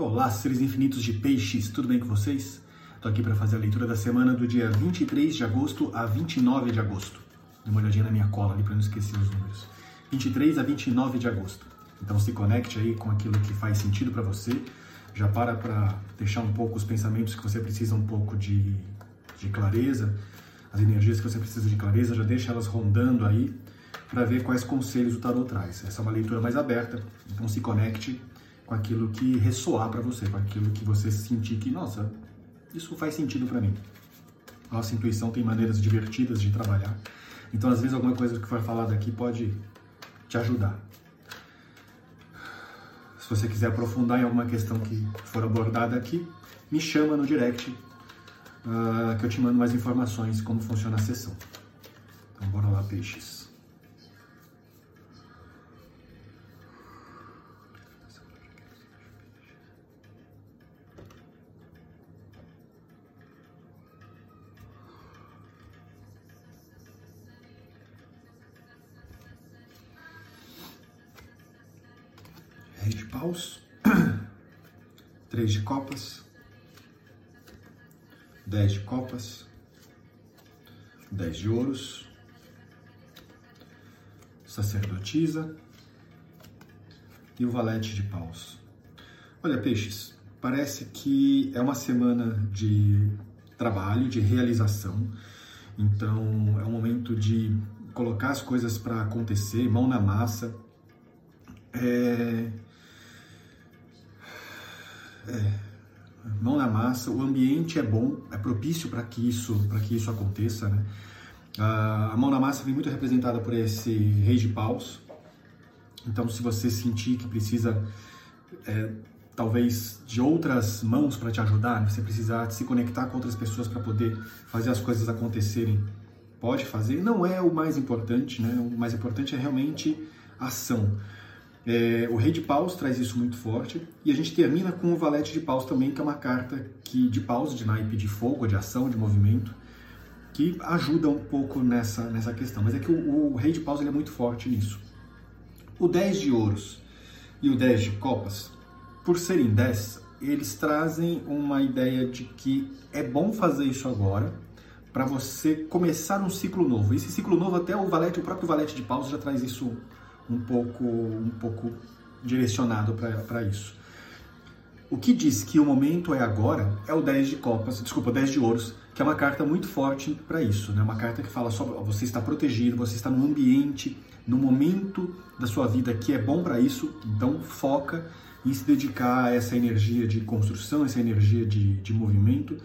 Olá, seres infinitos de peixes, tudo bem com vocês? Estou aqui para fazer a leitura da semana do dia 23 de agosto a 29 de agosto. Dê uma olhadinha na minha cola ali para não esquecer os números. 23 a 29 de agosto. Então se conecte aí com aquilo que faz sentido para você. Já para para deixar um pouco os pensamentos que você precisa um pouco de, de clareza, as energias que você precisa de clareza, já deixa elas rondando aí para ver quais conselhos o tarot traz. Essa é uma leitura mais aberta, então se conecte com aquilo que ressoar para você, com aquilo que você sentir que, nossa, isso faz sentido para mim. Nossa intuição tem maneiras divertidas de trabalhar. Então, às vezes, alguma coisa que for falada aqui pode te ajudar. Se você quiser aprofundar em alguma questão que for abordada aqui, me chama no direct, uh, que eu te mando mais informações como funciona a sessão. Então, bora lá, peixes. De paus, três de copas, dez de copas, dez de ouros, sacerdotisa e o valete de paus. Olha, peixes, parece que é uma semana de trabalho, de realização. Então, é um momento de colocar as coisas para acontecer, mão na massa. É, massa, o ambiente é bom, é propício para que isso para que isso aconteça, né? A mão na massa vem muito representada por esse rei de paus. Então, se você sentir que precisa é, talvez de outras mãos para te ajudar, né? você precisar se conectar com outras pessoas para poder fazer as coisas acontecerem, pode fazer. Não é o mais importante, né? O mais importante é realmente ação. É, o Rei de Paus traz isso muito forte. E a gente termina com o Valete de Paus também, que é uma carta que, de paus, de naipe de fogo, de ação, de movimento, que ajuda um pouco nessa, nessa questão. Mas é que o, o Rei de Paus ele é muito forte nisso. O 10 de ouros e o 10 de copas, por serem 10, eles trazem uma ideia de que é bom fazer isso agora para você começar um ciclo novo. Esse ciclo novo, até o valete, o próprio valete de paus já traz isso um pouco, um pouco direcionado para isso. O que diz que o momento é agora é o 10 de copas, desculpa, o 10 de ouros, que é uma carta muito forte para isso, né? Uma carta que fala sobre você está protegido, você está num ambiente, no momento da sua vida que é bom para isso, então foca em se dedicar a essa energia de construção, essa energia de, de movimento.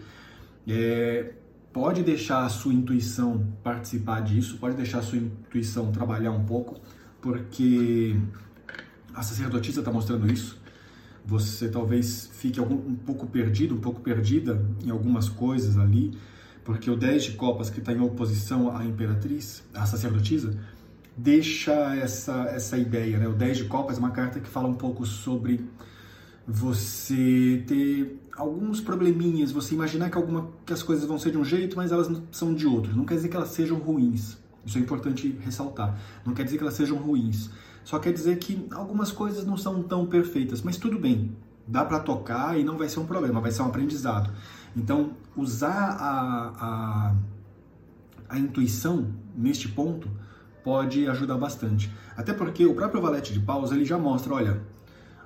É, pode deixar a sua intuição participar disso, pode deixar a sua intuição trabalhar um pouco, porque a sacerdotisa está mostrando isso. Você talvez fique algum, um pouco perdido, um pouco perdida em algumas coisas ali, porque o 10 de copas, que está em oposição à imperatriz, à sacerdotisa, deixa essa, essa ideia. Né? O 10 de copas é uma carta que fala um pouco sobre você ter alguns probleminhas, você imaginar que, alguma, que as coisas vão ser de um jeito, mas elas são de outro. Não quer dizer que elas sejam ruins. Isso é importante ressaltar. Não quer dizer que elas sejam ruins. Só quer dizer que algumas coisas não são tão perfeitas, mas tudo bem. Dá para tocar e não vai ser um problema, vai ser um aprendizado. Então, usar a, a, a intuição neste ponto pode ajudar bastante. Até porque o próprio valete de paus ele já mostra, olha,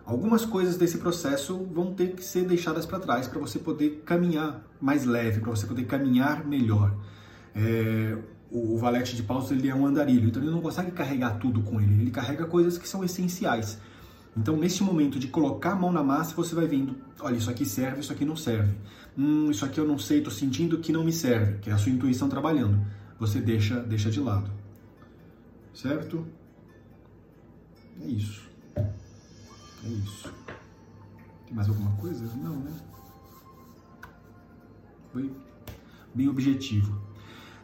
algumas coisas desse processo vão ter que ser deixadas para trás para você poder caminhar mais leve, para você poder caminhar melhor. É, o, valete de paus ele é um andarilho, então ele não consegue carregar tudo com ele, ele carrega coisas que são essenciais. Então, nesse momento de colocar a mão na massa, você vai vendo, olha, isso aqui serve, isso aqui não serve. Hum, isso aqui eu não sei, estou sentindo que não me serve, que é a sua intuição trabalhando. Você deixa, deixa de lado. Certo? É isso. É isso. Tem mais alguma coisa? Não, né? Foi bem objetivo.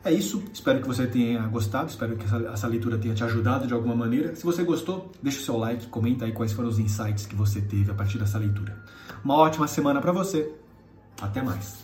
É isso, espero que você tenha gostado, espero que essa, essa, leitura tenha te ajudado de alguma maneira. Se você gostou, deixa o seu like, comenta aí quais foram os insights que você teve a partir dessa leitura. Uma ótima semana para você. Até mais.